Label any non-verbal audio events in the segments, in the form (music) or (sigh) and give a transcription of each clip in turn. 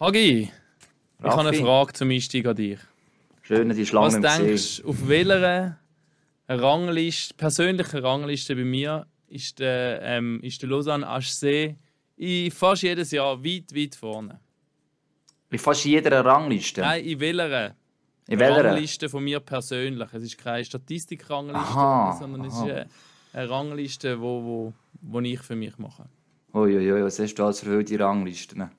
Hagi, ich habe eine Frage zum Einstieg an dich. Schön, die Schlange Was denkst du, auf welcher Rangliste, persönlichen Rangliste bei mir ist der, ähm, ist der Lausanne HC in fast jedes Jahr weit, weit vorne? In fast jeder Rangliste? Nein, in welcher? In welcher? Rangliste von mir persönlich. Es ist keine Statistikrangliste, sondern aha. es ist eine, eine Rangliste, wo, wo, wo ich für mich mache. Uiuiui, was hast du als für wilde Ranglisten?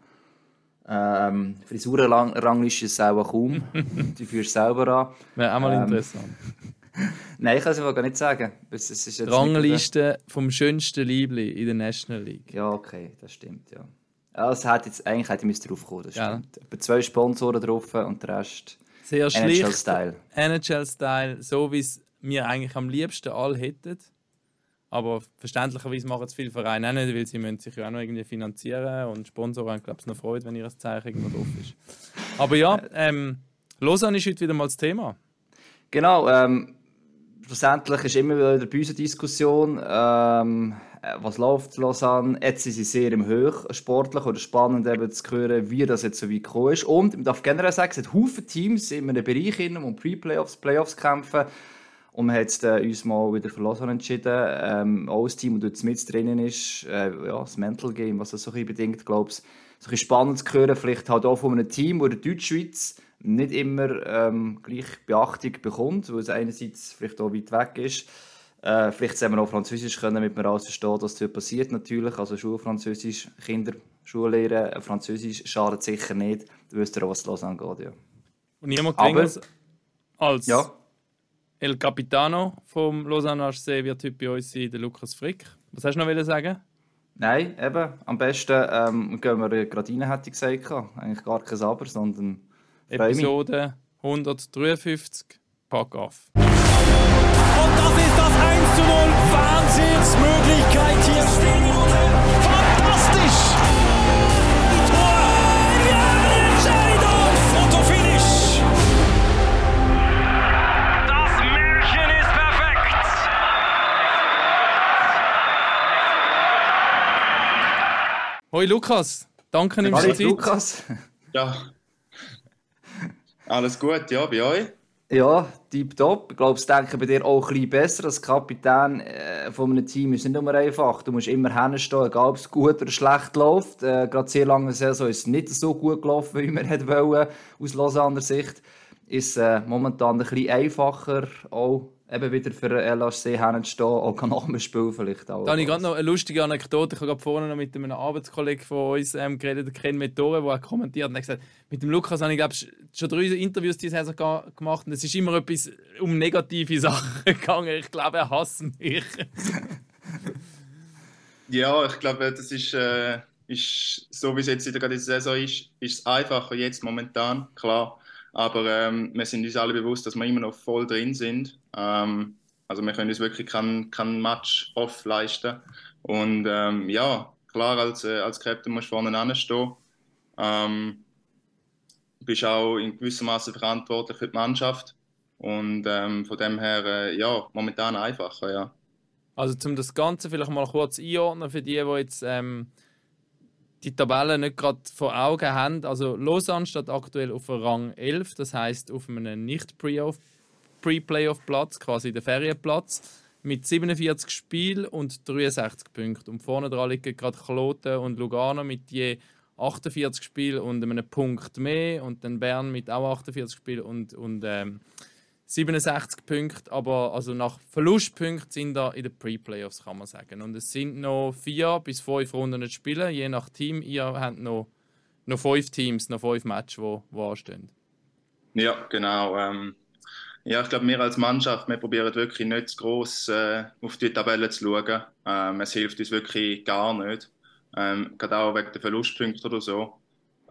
Ähm, Frisurenrangliste ist auch kaum. (laughs) die führst du selber an. Wäre auch mal ähm, interessant. (laughs) Nein, ich kann es gar nicht sagen. Es, es ist Rangliste vom schönsten Liebli in der National League. Ja, okay, das stimmt, ja. Also hat jetzt, eigentlich hätte ich drauf kommen, das ja. stimmt. Etwa zwei Sponsoren drauf und der Rest Sehr NHL-Style. NHL-Style, so wie es wir eigentlich am liebsten alle hätten. Aber verständlicherweise machen es viele Vereine auch nicht, weil sie müssen sich ja auch noch irgendwie finanzieren und Sponsoren haben, glaube ich, noch Freude, wenn ihr Zeichen irgendwo drauf ist. Aber ja, (laughs) ähm, Lausanne ist heute wieder mal das Thema. Genau, ähm, schlussendlich ist immer wieder bei uns eine Diskussion, ähm, was läuft in Lausanne. Jetzt sind sie sehr im Höch, sportlich oder spannend eben zu hören, wie das jetzt so weit gekommen ist. Und man darf generell sagen, es hat Haufen Teams in einem Bereich, in um Pre-Playoffs, Playoffs kämpfen. Und wir haben jetzt, äh, uns mal wieder für Lausanne entschieden. Ähm, auch ein Team, das mit drinnen ist, äh, ja, das Mental Game, was das so ein bedingt, glaube ich, so ein spannend zu hören. Vielleicht halt auch von einem Team, wo der Deutschschweiz nicht immer ähm, gleich Beachtung bekommt, weil es einerseits vielleicht auch weit weg ist. Äh, vielleicht sollen wir auch Französisch können, damit wir alles verstehen, was dort passiert natürlich. Also Schulfranzösisch, Kinder Schullehrer, Französisch schadet sicher nicht. Du wirst auch, was Lausanne geht, ja. Und niemand Aber, als ja. El Capitano vom Lausanne HC wird heute bei uns sein, der Lukas Frick. Was hast du noch sagen? Nein, eben. Am besten ähm, gehen wir gerade rein, hätte ich gesagt. Eigentlich gar kein Aber, sondern Episode 153. Pack auf. Und das ist das 1 zu 0. Wahnsinnsmöglichkeit hier. Hoi Lukas, danke nimmst du Zeit. Lukas. Ja. Alles gut, ja, bei euch? Ja, tipptopp. Ich glaube, es denke bei dir auch ein bisschen besser. Als Kapitän äh, von einem Team ist nicht immer einfach. Du musst immer hinstehen, egal ob es gut oder schlecht läuft. Äh, Gerade sehr lange Saison ist es nicht so gut gelaufen, (laughs) wie man hätte wollen, aus Lausanne Sicht. Ist äh, momentan ein bisschen einfacher, auch eben wieder für LHC hinzustehen, auch nach dem Spiel vielleicht auch. Da habe ich gerade noch eine lustige Anekdote. Ich habe gerade vorhin noch mit einem Arbeitskollegen von uns ähm, geredet, Ken Mettore, der kommentiert und hat gesagt, mit dem Lukas habe ich glaube schon drei Interviews diese Saison gemacht und es ist immer etwas um negative (laughs) Sachen gegangen. Ich glaube, er hasst mich. (laughs) ja, ich glaube, das ist, äh, ist so wie es jetzt in der Saison ist, ist es einfacher jetzt momentan, klar aber ähm, wir sind uns alle bewusst, dass wir immer noch voll drin sind. Ähm, also wir können uns wirklich kein, kein Match off leisten. Und ähm, ja, klar, als, äh, als Captain musst du vorne anstehen. Ähm, bist auch in gewissem Maße verantwortlich für die Mannschaft. Und ähm, von dem her, äh, ja, momentan einfacher, ja. Also, um das Ganze vielleicht mal kurz einordnen für die, die jetzt ähm, die Tabelle nicht gerade vor Augen haben. Also Lausanne steht aktuell auf Rang 11, das heißt auf einem nicht Pre-Playoff-Platz, quasi der Ferienplatz, mit 47 Spielen und 63 Punkten. Und vorne dran liegen gerade Kloten und Lugano mit je 48 Spielen und einem Punkt mehr und dann Bern mit auch 48 Spielen und, und ähm, 67 Punkte, aber also nach Verlustpunkten sind da in den Pre-Playoffs, kann man sagen. Und es sind noch vier bis fünf Runden zu spielen, je nach Team. Ihr habt noch, noch fünf Teams, noch fünf Matches, die, die anstehen. Ja, genau. Ähm, ja, ich glaube, wir als Mannschaft, wir probieren wirklich nicht zu gross äh, auf die Tabelle zu schauen. Ähm, es hilft uns wirklich gar nicht. Ähm, gerade auch wegen der Verlustpunkte oder so.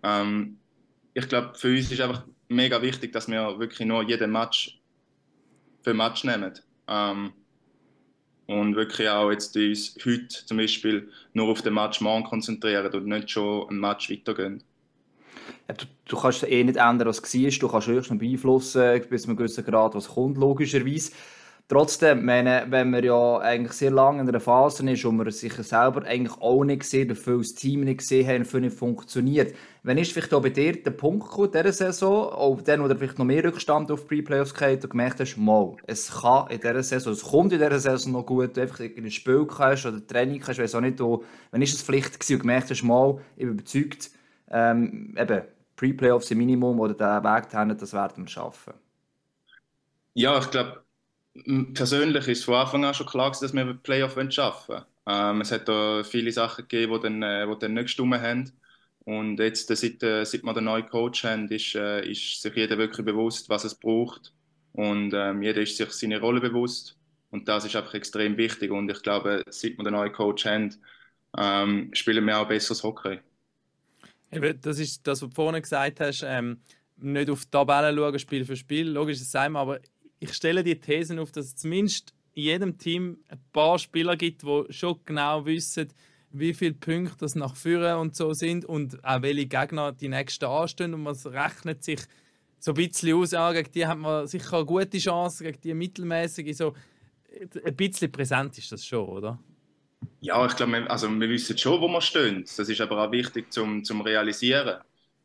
Ähm, ich glaube, für uns ist einfach mega wichtig, dass wir wirklich nur jeden Match für Match nehmen. Ähm, und wirklich auch jetzt uns heute zum Beispiel nur auf den Match morgen konzentrieren und nicht schon ein Match weitergehen. Du, du, kannst eh nicht ändern, was es war. Du kannst höchstens beeinflussen, bis zu einem gewissen Grad, was kommt, logischerweise. Trotzdem, meine, wenn man ja eigentlich sehr lange in einer Phase ist, wo man sich selber eigentlich auch nicht gesehen, dafür das Team nicht gesehen hat, für nicht funktioniert. Wann ist vielleicht auch bei dir der Punkt gekommen, dieser Saison, auch dann, wo du vielleicht noch mehr Rückstand auf Pre-Playoffs gehabt und gemerkt hast, mal, es kann in dieser Saison, es kommt in dieser Saison noch gut, du einfach ein Spiel hast oder Training ich weiß auch nicht, wo, wann ist es vielleicht gewesen und gemerkt hast, mal, ich bin überzeugt, ähm, eben, Pre-Playoffs im Minimum oder den Weg dahin, das werden wir schaffen. Ja, ich glaube, persönlich ist von Anfang an schon klar, dass wir einen Playoff schaffen wollen. Ähm, es hat da viele Sachen gegeben, die dann, äh, die dann nicht gestimmt haben. Und jetzt, äh, seit, äh, seit wir den neuen Coach haben, ist, ist sich jeder wirklich bewusst, was es braucht. Und ähm, jeder ist sich seine Rolle bewusst. Und das ist einfach extrem wichtig. Und ich glaube, seit wir den neuen Coach haben, ähm, spielen wir auch besseres Hockey. Das ist das, was du vorhin gesagt hast, ähm, nicht auf die Tabellen schauen, Spiel für Spiel. Logisch, sagen wir, aber ich stelle die Thesen auf, dass es zumindest in jedem Team ein paar Spieler gibt, die schon genau wissen, wie viele Punkte das nach vorne und so sind und auch welche Gegner die nächsten anstehen. Und man rechnet sich so ein bisschen aus, ja, gegen die hat man sicher eine gute Chance, gegen die mittelmäßige. So, ein bisschen präsent ist das schon, oder? Ja, ich glaube, also wir wissen schon, wo wir stehen. Das ist aber auch wichtig zum, zum Realisieren.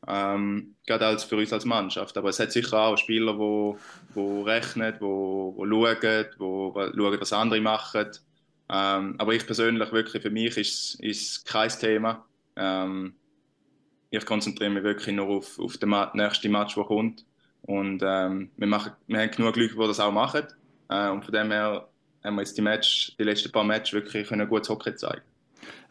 Ähm, gerade als für uns als Mannschaft. Aber es hat sicher auch Spieler, die wo, wo rechnen, die wo, wo schauen, wo, schauen, was andere machen. Ähm, aber ich persönlich, wirklich, für mich ist es kein Thema. Ähm, ich konzentriere mich wirklich nur auf, auf den nächsten Match, der kommt. Und ähm, wir, machen, wir haben genug Leute, die das auch machen. Äh, und von dem her haben wir jetzt die, Match, die letzten paar Matches wirklich ein gutes Hockey zeigen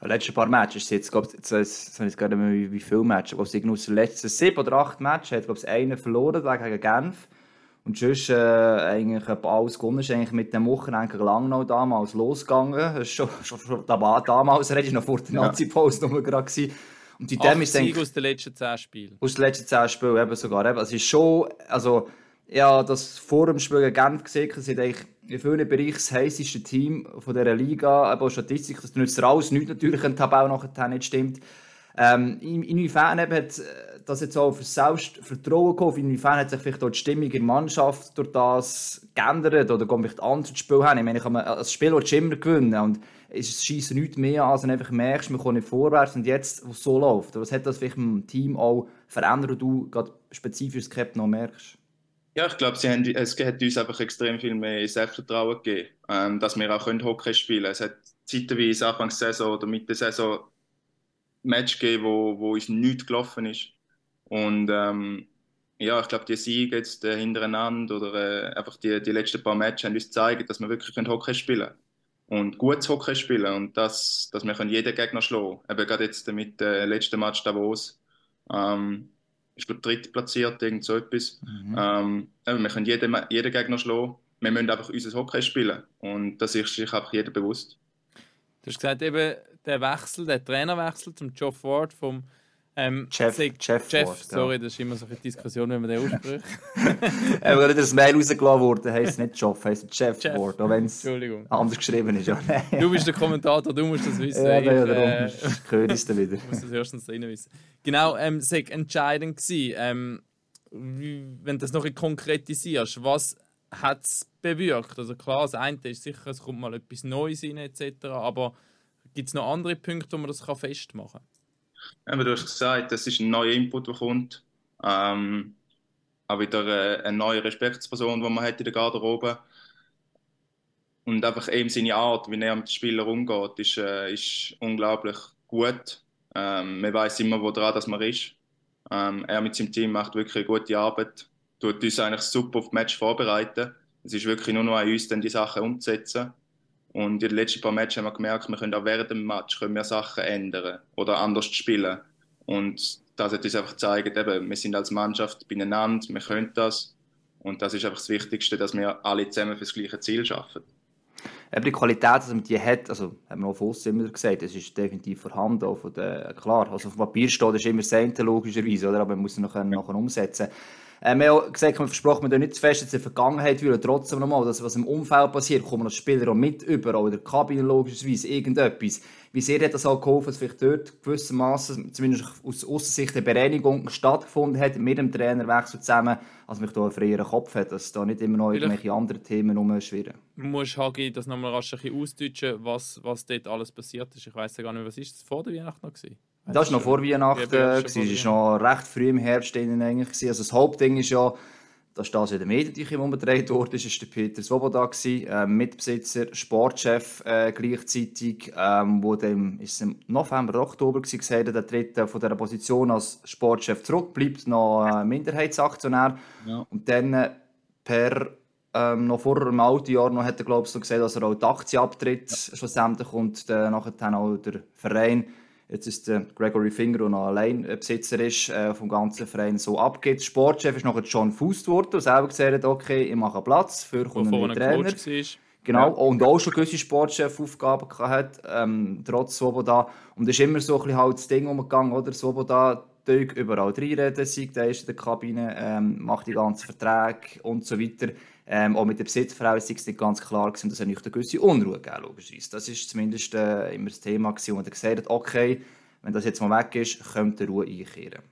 die letzten paar Matches, jetzt, glaube ich, jetzt, jetzt gerade mal, wie, wie viele Matches, glaube ich, aus den letzten sieben oder acht Matches hat, glaube ich, einen verloren gegen Genf. Und sonst äh, eigentlich alles gewonnen ist eigentlich mit dem Wochenende lang noch damals losgegangen. Das ist schon, schon, schon damals, redest du noch vor der ja. Nazi-Post gerade Und die Acht Siege aus den letzten zehn Spielen. Aus den letzten zehn Spielen eben sogar. Eben. Also ist schon, also ja, das vor dem Spiel gegen Genf gesehen, sind eigentlich in vielen Bereichen das heisseste Team von dieser Liga. Aber Statistik, das nützt alles nichts natürlich, wenn die Tabelle nachher nicht stimmt. Ähm, in, inwiefern hat äh, das jetzt auch für Selbstvertrauen geholfen? Inwiefern hat sich vielleicht auch die Stimmung in Mannschaft durch das geändert? Oder kommt vielleicht anders ins Spiel hin? Ich meine, ich man, das Spiel willst du immer gewinnen. Und es schießt nichts mehr an, als du einfach merkst, man kommt nicht vorwärts und jetzt, wo es so läuft. Was hat das vielleicht im Team auch verändert, und du gerade spezifisch Captain noch merkst? Ja, ich glaube, haben, es hat uns einfach extrem viel mehr Selbstvertrauen gegeben, ähm, dass wir auch können Hockey spielen können. Es hat zeitweise Anfang der Saison oder Mitte der Saison Match gegeben, wo, wo uns nichts gelaufen ist. Und ähm, ja, ich glaube, die Siege jetzt äh, hintereinander oder äh, einfach die, die letzten paar Matches haben uns gezeigt, dass wir wirklich Hockey spielen können. Und gutes Hockey spielen und das, dass wir jeden Gegner schlagen können. Eben gerade jetzt mit dem äh, letzten Match Davos. Ähm, ich glaube, drittplatziert, irgend so etwas. Mhm. Ähm, wir können jeden, jeden Gegner schlagen. Wir müssen einfach unser Hockey spielen. Und das ist sich einfach jeder bewusst. Du hast gesagt, eben der Wechsel, der Trainerwechsel zum Joe Ford vom ähm, Jeff, Jeff, Jeff Ford, sorry, ja. das ist immer so eine Diskussion, wenn man den ausspricht. (laughs) Aber wenn das Mail rausgelassen wurde, heisst es nicht Jeff, heisst es Jeff, Jeff Ford, auch wenn es anders geschrieben ist. Ja. du bist der Kommentator, du musst das wissen. Ja, ich, ja, äh, höre ich wieder. Du (laughs) musst das erstens rein wissen. Genau, ähm, es war entscheidend, gewesen, ähm, wenn du das noch konkretisierst, was hat es bewirkt? Also klar, das eine ist sicher, es kommt mal etwas Neues rein etc., aber gibt es noch andere Punkte, wo man das festmachen kann? Eben, du hast gesagt, das ist ein neuer Input, der kommt. Ähm, auch wieder eine, eine neue Respektsperson, die man hat in der Garderobe. Und einfach eben seine Art, wie er mit den Spielern umgeht, ist, äh, ist unglaublich gut. Ähm, man weiß immer, wo dran man ist. Ähm, er mit seinem Team macht wirklich eine gute Arbeit, tut uns eigentlich super auf das Match vorbereiten. Es ist wirklich nur noch an uns, dann die Sachen umzusetzen. Und in den letzten paar Matches haben wir gemerkt, wir können auch während dem Match können wir Sachen ändern oder anders spielen. Und das hat uns einfach gezeigt, eben, wir sind als Mannschaft beieinander, wir können das. Und das ist einfach das Wichtigste, dass wir alle zusammen für das gleiche Ziel schaffen. Aber die Qualität, die man die hat, also haben wir auch von immer gesagt, es ist definitiv vorhanden. Auch von der, klar, also auf dem Papier steht, ist immer das logischerweise, oder? aber man muss es nachher, nachher umsetzen. Äh, wir haben gesagt, wir versprochen, wir nicht zu fest in der Vergangenheit wollen, trotzdem nochmal, dass was im Umfeld passiert, kommen noch Spieler auch mit über, oder in der Kabine logischerweise, irgendetwas. Wie sehr hat das auch geholfen, dass vielleicht dort gewissermaßen, zumindest aus Aussicht eine Bereinigung stattgefunden hat mit dem Trainerwechsel zusammen, als man da einen freieren Kopf hat, dass da nicht immer noch irgendwelche anderen Themen rumschwirren. Du musst Hagi das nochmal rasch ein bisschen ausdeutschen, was, was dort alles passiert ist. Ich weiß ja gar nicht, was ist das vor der Weihnachten noch gewesen? Das war noch vor Weihnachten, es war noch recht früh im Herbst eigentlich. Also das Hauptding ist ja, dass das in den Medien umgedreht wurde, ist, ist der Peter Svoboda äh, Mitbesitzer, Sportchef äh, gleichzeitig, ähm, wo dem ist im November Oktober war, gesagt der tritt von dieser Position als Sportchef zurück, bleibt noch äh, Minderheitsaktionär ja. und dann äh, per ähm, noch vor einem alten Jahr noch hat er glaube ich so gesagt, dass er auch die Aktie abtritt ja. schlussendlich und äh, nachher auch der Verein Jetzt ist der Gregory Finger, noch allein Besitzer ist äh, vom ganzen Verein, so abgeht. Sportchef ist noch John Fuß geworden, der selber gesagt hat, okay, ich mache Platz für einen Trainer. Genau, ja. und auch schon gewisse Sportchef-Aufgaben hat, ähm, trotz Swoboda. Und es ist immer so ein bisschen halt das Ding umgegangen, oder? Swoboda überall reinreden, sei der ist in der Kabine, ähm, macht die ganzen Verträge und so weiter. Ähm, auch mit der Besitzverhältnis ist nicht ganz klar gewesen, dass er nicht eine gewisse Unruhe gegeben logischerweise. Das war zumindest äh, immer das Thema, gewesen, wo er gesagt hat, okay, wenn das jetzt mal weg ist, könnte Ruhe einkehren.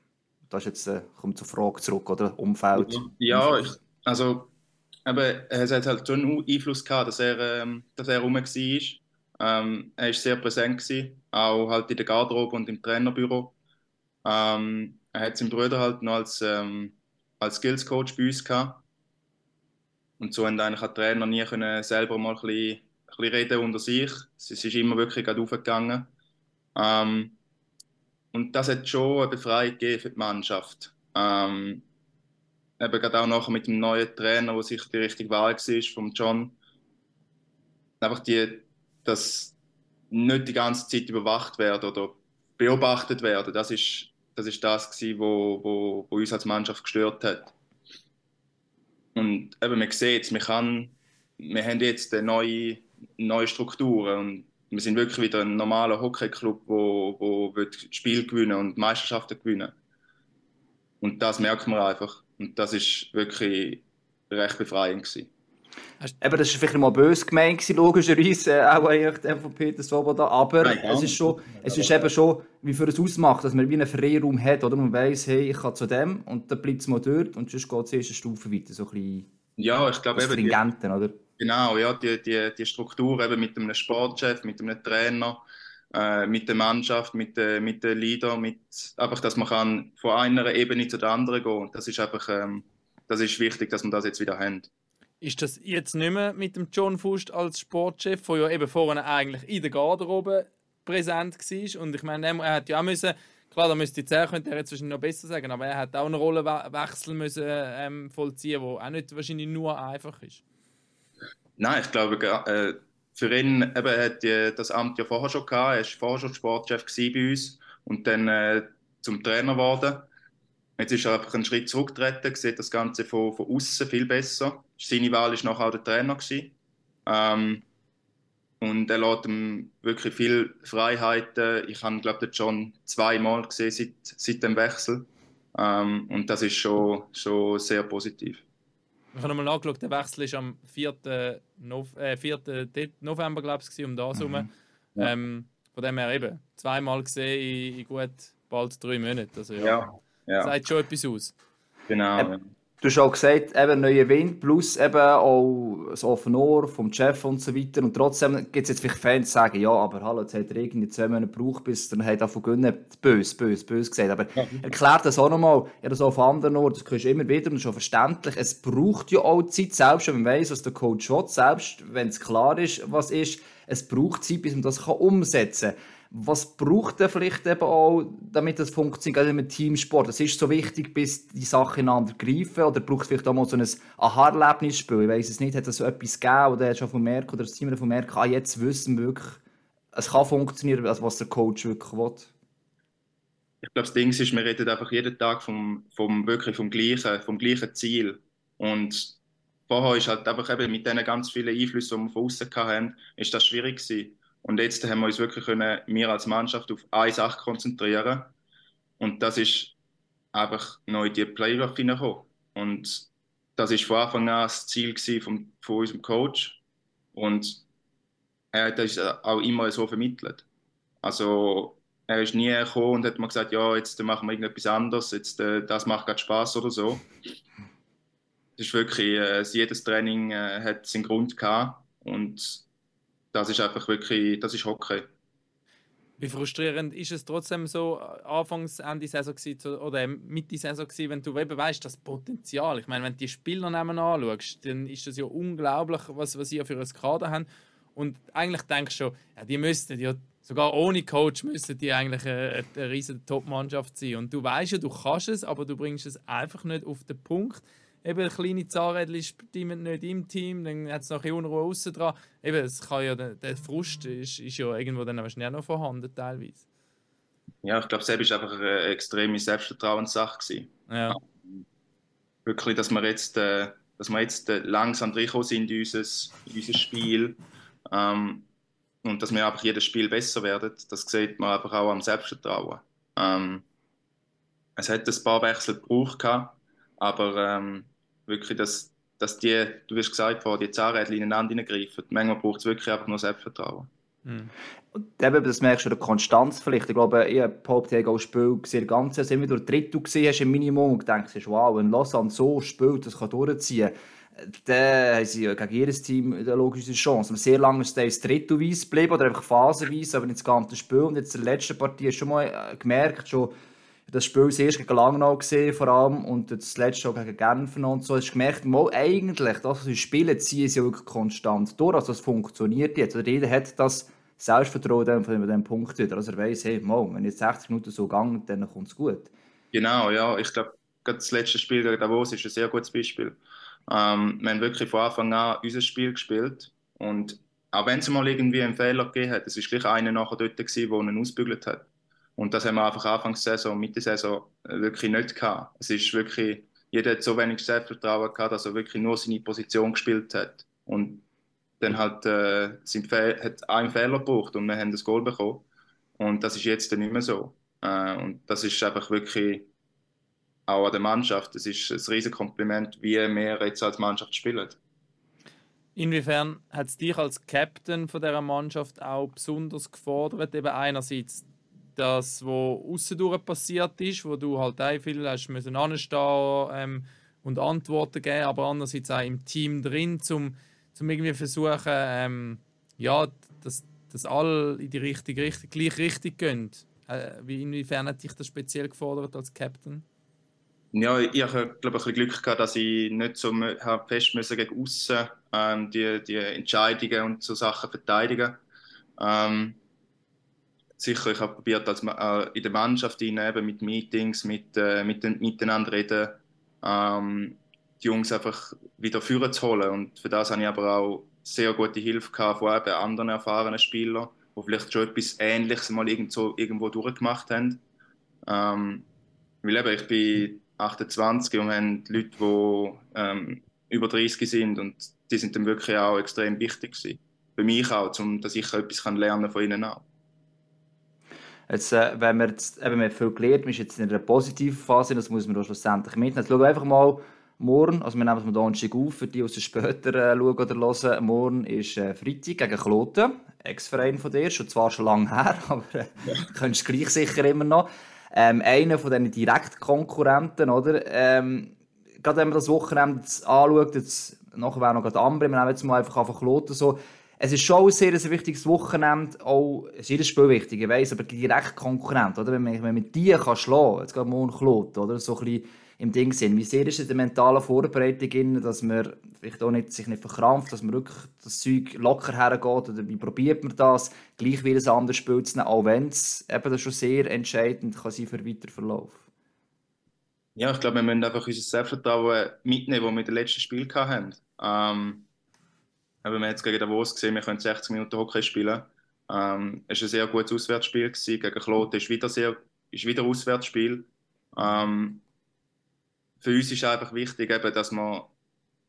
Das ist jetzt, äh, kommt zur Frage zurück, oder? Umfeld. Ja, ich, also aber es hat halt schon Einfluss gehabt, dass er, ähm, dass er rum war. Ähm, er war sehr präsent, gewesen, auch halt in der Garderobe und im Trainerbüro. Ähm, er hat seinen Bruder halt noch als, ähm, als Skills Coach bei uns gehabt. Und so haben eigentlich die Trainer nie können selber mal ein bisschen, ein bisschen reden unter sich. Es ist immer wirklich gerade aufgegangen. Ähm, und das hat schon eine Befreiung gegeben für die Mannschaft. Ähm, eben gerade auch nachher mit dem neuen Trainer, wo sich die richtige Wahl war, vom John. Einfach die, dass nicht die ganze Zeit überwacht werden oder beobachtet werden. Das ist das, ist das gewesen, wo, wo, wo uns als Mannschaft gestört hat. Und eben, man sieht es, wir, wir haben jetzt eine neue, neue Strukturen und wir sind wirklich wieder ein normaler Hockeyclub, wo, wo Spiel gewinnen und Meisterschaften gewinnen. Und das merkt man einfach. Und das ist wirklich recht befreiend gewesen. Eben, das war vielleicht mal böse gemeint, logischerweise, äh, auch eigentlich von Peter Svoboda, aber Nein, es ist, schon, es ist eben schon, wie für es ausmacht, dass man wie einen Freiraum hat, oder? Man weiss, hey, ich kann zu dem und dann bleibt es mal dort und sonst geht es erst eine Stufe weiter, so ein bisschen ja, ich glaube eben, die, oder? Genau, ja, die, die, die Struktur eben mit einem Sportchef, mit einem Trainer, äh, mit der Mannschaft, mit den mit der Leader, mit, einfach, dass man kann von einer Ebene zu der anderen gehen. Kann. Das ist einfach, ähm, das ist wichtig, dass man das jetzt wieder haben ist das jetzt nicht mehr mit dem John Fust als Sportchef, der ja eben vorne eigentlich in der Garderobe präsent war. Und ich meine, er hat ja auch müssen, klar, da müsste die Zähne, könnte er jetzt wahrscheinlich noch besser sagen, aber er hat auch einen Rollenwechsel müssen ähm, vollziehen, der auch nicht wahrscheinlich nur einfach ist. Nein, ich glaube, äh, für ihn eben, hat er das Amt ja vorher schon gehabt. Er war vorher schon Sportchef bei uns und dann äh, zum Trainer geworden. Jetzt ist er einfach einen Schritt zurückgetreten, sieht das Ganze von, von außen viel besser. Seine Wahl war nachher auch der Trainer. Ähm, und er lässt ihm wirklich viel Freiheiten. Ich habe, glaube ich, schon zweimal gesehen seit, seit dem Wechsel. Ähm, und das ist schon, schon sehr positiv. Ich habe nochmal nachgeschaut, der Wechsel war am 4. Nov äh, 4. November, glaube ich, um das herum. Mhm. Ja. Ähm, von dem her eben zweimal gesehen in, in gut bald drei Monaten. Also, ja. ja ja. sagt schon etwas aus. Genau. Ähm, du hast auch gesagt, eben neuer Wind plus eben auch das offene Ohr vom Chef und so weiter. Und trotzdem gibt es jetzt vielleicht Fans, die sagen, ja, aber hallo, jetzt hat er irgendwie zwei Monate gebraucht, bis dann hat er von Gönnen böse, böse, böse gesagt. Aber ja. erklärt das auch nochmal, ja, das auf anderen Orten, das kriegst du immer wieder und das ist schon verständlich. Es braucht ja auch Zeit, selbst wenn man weiss, was der Coach will, selbst wenn es klar ist, was ist, es braucht Zeit, bis man das kann umsetzen kann. Was braucht er vielleicht eben auch, damit das funktioniert, mit Teamsport? Das ist so wichtig, bis die Sachen ineinander greifen? Oder braucht es vielleicht auch mal so ein Aha-Erlebnisspiel? Ich weiß es nicht, hat es so etwas gegeben oder hat schon von Merck oder das Team von Merck, ah, jetzt wissen wir wirklich, es kann funktionieren, was der Coach wirklich will? Ich glaube, das Ding ist, wir reden einfach jeden Tag vom, vom, wirklich vom, gleichen, vom gleichen Ziel. Und vorher ist halt einfach eben mit diesen ganz vielen Einflüssen, die wir von außen hatten, ist das schwierig gewesen. Und jetzt haben wir uns wirklich können, wir als Mannschaft auf eine Sache konzentrieren. Und das ist einfach neu die Playoff hineingekommen. Und das ist von Anfang an das Ziel von, von unserem Coach. Und er hat das auch immer so vermittelt. Also er ist nie gekommen und hat mir gesagt, ja, jetzt machen wir irgendetwas anderes, jetzt, äh, das macht gerade Spaß oder so. Es ist wirklich, äh, jedes Training äh, hat seinen Grund gehabt und das ist einfach wirklich, das ist Hockey. Wie frustrierend ist es trotzdem so Anfangs, Ende Saison gewesen, oder Mitte Saison gewesen, wenn du eben weißt, das Potenzial. Ich meine, wenn du die Spieler nebenan anschaust, dann ist das ja unglaublich, was, was sie für ein Kader haben. Und eigentlich denkst du schon, ja, die müssten ja sogar ohne Coach müssten die eigentlich eine, eine riesige Top-Mannschaft sein. Und du weißt ja, du kannst es, aber du bringst es einfach nicht auf den Punkt. Eben kleine Zahnrädchen stimmen nicht im Team, dann hat es noch ein Unruhe außen dran. Eben, es kann ja, der Frust ist, ist ja irgendwo dann auch noch vorhanden teilweise. Ja, ich glaube, selbst war einfach eine extreme Selbstvertrauenssache. Ja. Wirklich, dass wir jetzt, äh, dass wir jetzt äh, langsam reinkommen sind in unser, in unser Spiel. Ähm, und dass wir einfach jedes Spiel besser werden, das sieht man einfach auch am Selbstvertrauen. Ähm, es hat ein paar Wechsel gebraucht, aber ähm, wirklich, dass, dass die, du hast gesagt, die Zahnräder ineinander hineingreifen. Manchmal braucht es wirklich einfach nur Selbstvertrauen. Mhm. Und eben, das merkst du, der Konstanz vielleicht. Ich glaube, ich habe behauptet, auch Spiel gesehen, ganz wenn du durch Drittel gesehen hast im Minimum und denkst, wow, wenn Lausanne so spielt, das kann durchziehen dann haben sie gegen jedes Team eine logische Chance. Aber sehr lange ist es drittelweise geblieben oder einfach phasenweise, aber nicht das ganze Spiel. Und jetzt in der letzten Partie hast du schon mal äh, gemerkt, schon das Spiel zuerst gegen Langnau gesehen, vor allem, und das letzte auch gegen Genf und so, hast du gemerkt, mal eigentlich, das, was sie spielen, ziehen sie wirklich konstant durch, also es funktioniert jetzt. Oder jeder hat das Selbstvertrauen von dem Punkt wieder, also er weiss, hey, mal, wenn jetzt 60 Minuten so gegangen, dann kommt es gut. Genau, ja, ich glaube, das letzte Spiel gegen Davos ist ein sehr gutes Beispiel. Ähm, wir haben wirklich von Anfang an unser Spiel gespielt und auch wenn es mal irgendwie einen Fehler gegeben hat, es war gleich einer nachher dort, der ihn ausbügelt hat. Und das haben wir einfach Anfangs Saison, Mitte Saison äh, wirklich nicht gehabt. Es ist wirklich, jeder hat so wenig Selbstvertrauen gehabt, dass er wirklich nur seine Position gespielt hat. Und dann halt, äh, hat einen Fehler gebraucht und wir haben das Goal bekommen. Und das ist jetzt dann nicht mehr so. Äh, und das ist einfach wirklich auch an der Mannschaft. Es ist ein riesiges Kompliment, wie wir jetzt als Mannschaft spielen. Inwiefern hat es dich als Captain von dieser Mannschaft auch besonders gefordert, eben einerseits das, was außen passiert ist, wo du halt auch viel hast müssen anstehen ähm, und Antworten geben, aber andererseits auch im Team drin, zum, zum irgendwie versuchen, ähm, ja, dass, dass alle in die richtige Richtung, gleich richtig gehen. Äh, wie, inwiefern hat dich das speziell gefordert als Captain? Ja, ich habe glaube ich, ein Glück gehabt, dass ich nicht so fest müssen gegen außen ähm, die, die Entscheidungen und so Sachen verteidigen. Ähm, sicher, ich habe probiert, als, äh, in der Mannschaft eben mit Meetings, mit, äh, mit den, miteinander reden, ähm, die Jungs einfach wieder führen zu holen. Und für das habe ich aber auch sehr gute Hilfe gehabt von eben anderen erfahrenen Spielern, die vielleicht schon etwas Ähnliches mal irgendwo, irgendwo durchgemacht haben. Ähm, weil eben, ich bin 28 und wir haben Leute, die ähm, über 30 sind und die sind dann wirklich auch extrem wichtig gewesen. Für mich auch, um, dass ich etwas kann lernen von ihnen auch. Jetzt, äh, wenn wir jetzt, eben, wir viel gelernt, wir sind jetzt in einer positiven Phase, das muss man auch schlussendlich mitnehmen. Jetzt schauen wir einfach mal morgen, also wir nehmen es mal Donnerstag auf, für die, die später äh, schauen oder hören, morgen ist äh, Freitag gegen Kloten, Ex-Verein von dir, schon zwar schon lange her, (laughs) aber äh, ja. könntest gleich sicher immer noch. Ähm, einer von diesen Direktkonkurrenten, oder? Ähm, gerade wenn man das Wochenende anschaut, jetzt, nachher wäre noch gerade andere, wir nehmen jetzt mal einfach einfach Kloten so, es ist schon sehr ein wichtiges Wochenende, auch, ist jedes Spiel wichtig, ich weiss, aber direkt Konkurrent, oder? Wenn man, wenn man dir kann schlagen, jetzt geht morgen Klot, oder? So ein bisschen im Ding sind. Wie sehr ist es in der mentalen Vorbereitung, dass man vielleicht auch nicht, sich nicht verkrampft, dass man wirklich das Zeug locker hergeht, oder wie probiert man das, gleich wie ein anderes Spiel zu nehmen, auch wenn es eben schon sehr entscheidend kann sein für den weiteren Verlauf? Ja, ich glaube, wir müssen einfach unser Selbstvertrauen mitnehmen, das wir in den letzten Spielen hatten. Ähm, haben wir jetzt gegen Davos gesehen, wir können 60 Minuten Hockey spielen. Ähm, es war ein sehr gutes Auswärtsspiel. Gewesen. Gegen Kloten ist wieder, sehr, ist wieder ein Auswärtsspiel. Ähm, für uns ist einfach wichtig, eben, dass, wir,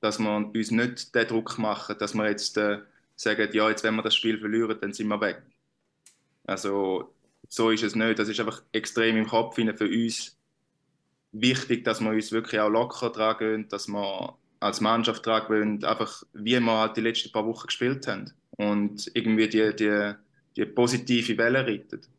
dass wir uns nicht den Druck machen, dass wir jetzt äh, sagen, ja, jetzt wenn wir das Spiel verlieren, dann sind wir weg. Also so ist es nicht. Das ist einfach extrem im Kopf für uns wichtig, dass wir uns wirklich auch locker tragen, dass wir als Mannschaft tragen wollen, einfach wie wir halt die letzten paar Wochen gespielt haben. Und irgendwie die, die, die positive Welle reitet.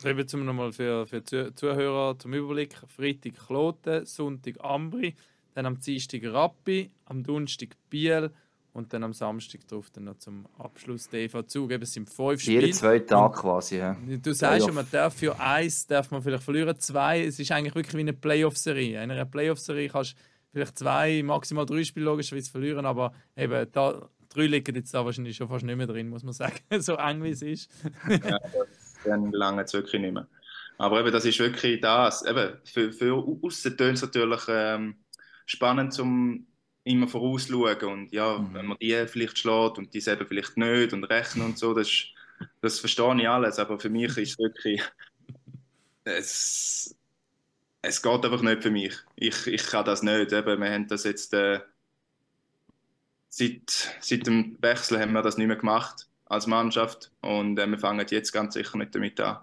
Schreiben wir nochmal für, für die Zuhörer zum Überblick. Freitag Kloten, Sonntag Ambri, dann am Dienstag Rappi, am Donnerstag Biel und dann am Samstag drauf dann noch zum Abschluss DV Zug. es sind fünf Spiele. Jeder zwei Tage quasi, ja. Du sagst ja, man darf für eins darf man vielleicht verlieren, zwei. Es ist eigentlich wirklich wie eine Playoff-Serie. In einer Playoff-Serie kannst du vielleicht zwei, maximal drei Spiele logischerweise verlieren, aber eben da, drei liegen jetzt da wahrscheinlich schon fast nicht mehr drin, muss man sagen. (laughs) so eng wie es ist. ja, dann lange es wirklich nicht mehr. Aber eben, das ist wirklich das. Eben, für, für außen tönt es natürlich ähm, spannend, zum immer vorausschauen. Und ja, mhm. wenn man die vielleicht schlägt und die selber vielleicht nicht und rechnen und so, das, das verstehe ich alles. Aber für mich ist (laughs) es wirklich. Es, es geht einfach nicht für mich. Ich, ich kann das nicht. Eben, wir haben das jetzt. Äh, seit, seit dem Wechsel haben wir das nicht mehr gemacht als Mannschaft und äh, wir fangen jetzt ganz sicher nicht damit an.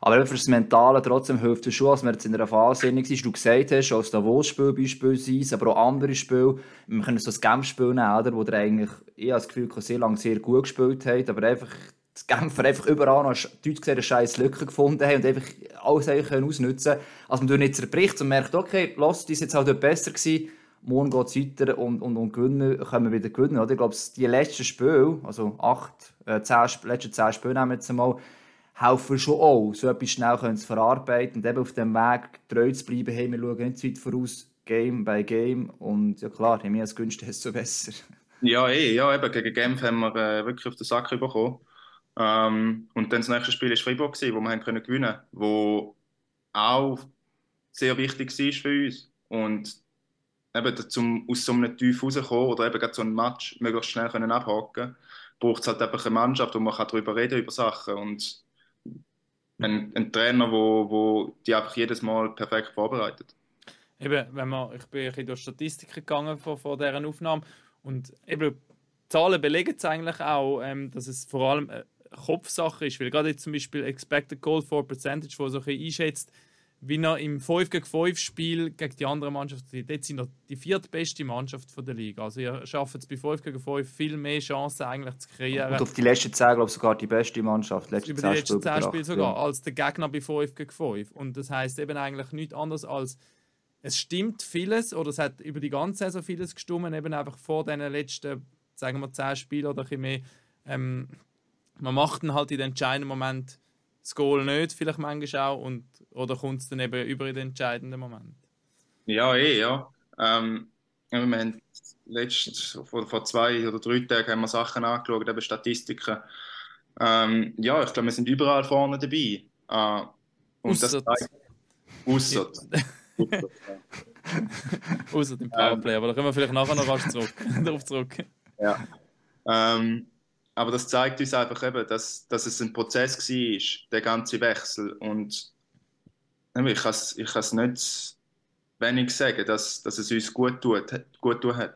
Aber für das Mentale trotzdem hilft es schon, als wir jetzt in einer Phase sind, du gesagt hast, als Davos-Spiel beispielsweise, aber auch andere Spiele. Wir können so ein Genf-Spiel nehmen, wo der eigentlich, ich habe das Gefühl, sehr lange sehr gut gespielt hat, aber einfach die Genfer einfach überall noch Deutsch gesehen eine scheiß Lücke gefunden haben und einfach alles eigentlich ausnutzen können. Also man nicht zerbricht und merkt, okay, die ist jetzt halt dort besser gewesen, morgen geht es weiter und, und, und gewinnen, können wir wieder gewinnen. Oder? Ich glaube, die letzten Spiele, also acht, äh, zehn, letzten zehn Spiele nehmen wir jetzt einmal, helfen schon auch, so etwas schnell zu verarbeiten und eben auf dem Weg treu zu bleiben. Hey, wir schauen nicht zu weit voraus, Game by Game. Und ja klar, je mehr es günstig desto besser. Ja, eh, ja, eben gegen Genf haben wir äh, wirklich auf den Sack bekommen. Ähm, und dann das nächste Spiel war Freiburg, gewesen, wo wir haben gewinnen konnten, wo auch sehr wichtig war für uns. Und eben zum, aus so einem Tief rauskommen oder eben so einen Match möglichst schnell können abhaken braucht es halt einfach eine Mannschaft, wo man darüber reden über Sachen. Und ein, ein Trainer, wo, wo die einfach jedes Mal perfekt vorbereitet. Eben, wenn man, ich bin ein bisschen durch Statistiken gegangen vor, vor dieser Aufnahme und eben Zahlen belegen es eigentlich auch, ähm, dass es vor allem eine Kopfsache ist, weil gerade jetzt zum Beispiel Expected Goal for Percentage, wo so ein bisschen einschätzt, wie er im 5 gegen 5 Spiel gegen die andere Mannschaft, dort sind er die viertbeste Mannschaft von der Liga. Also ihr schafft es bei 5 gegen 5 viel mehr Chancen eigentlich zu kreieren. Und auf die letzten 10 glaube ich sogar die beste Mannschaft. Letzte Über die letzten 10 Spiele sogar, ja. als der Gegner bei 5 gegen 5. Und das heisst eben eigentlich nichts anderes als es stimmt vieles oder es hat über die ganze Saison vieles gestimmt, eben einfach vor den letzten, sagen wir, 10 Spielen oder ein bisschen mehr. Ähm, man macht dann halt in den entscheidenden Moment das Goal nicht, vielleicht manchmal auch, und, oder kommt es dann eben über in den entscheidenden Moment? Ja, eh, ja. Ähm, wir haben letzt, vor, vor zwei oder drei Tagen haben wir Sachen angeschaut, eben Statistiken. Ähm, ja, ich glaube, wir sind überall vorne dabei. Äh, und Ausser. das zeigt, Ausser. Außer (laughs) dem Powerplay, ähm, aber da können wir vielleicht nachher noch rasch zurück, (laughs) darauf zurück. Ja. Ähm, aber das zeigt uns einfach eben, dass, dass es ein Prozess war, der ganze Wechsel. Und ich kann es ich nicht wenig sagen, dass, dass es uns gut tut, gut tut hat.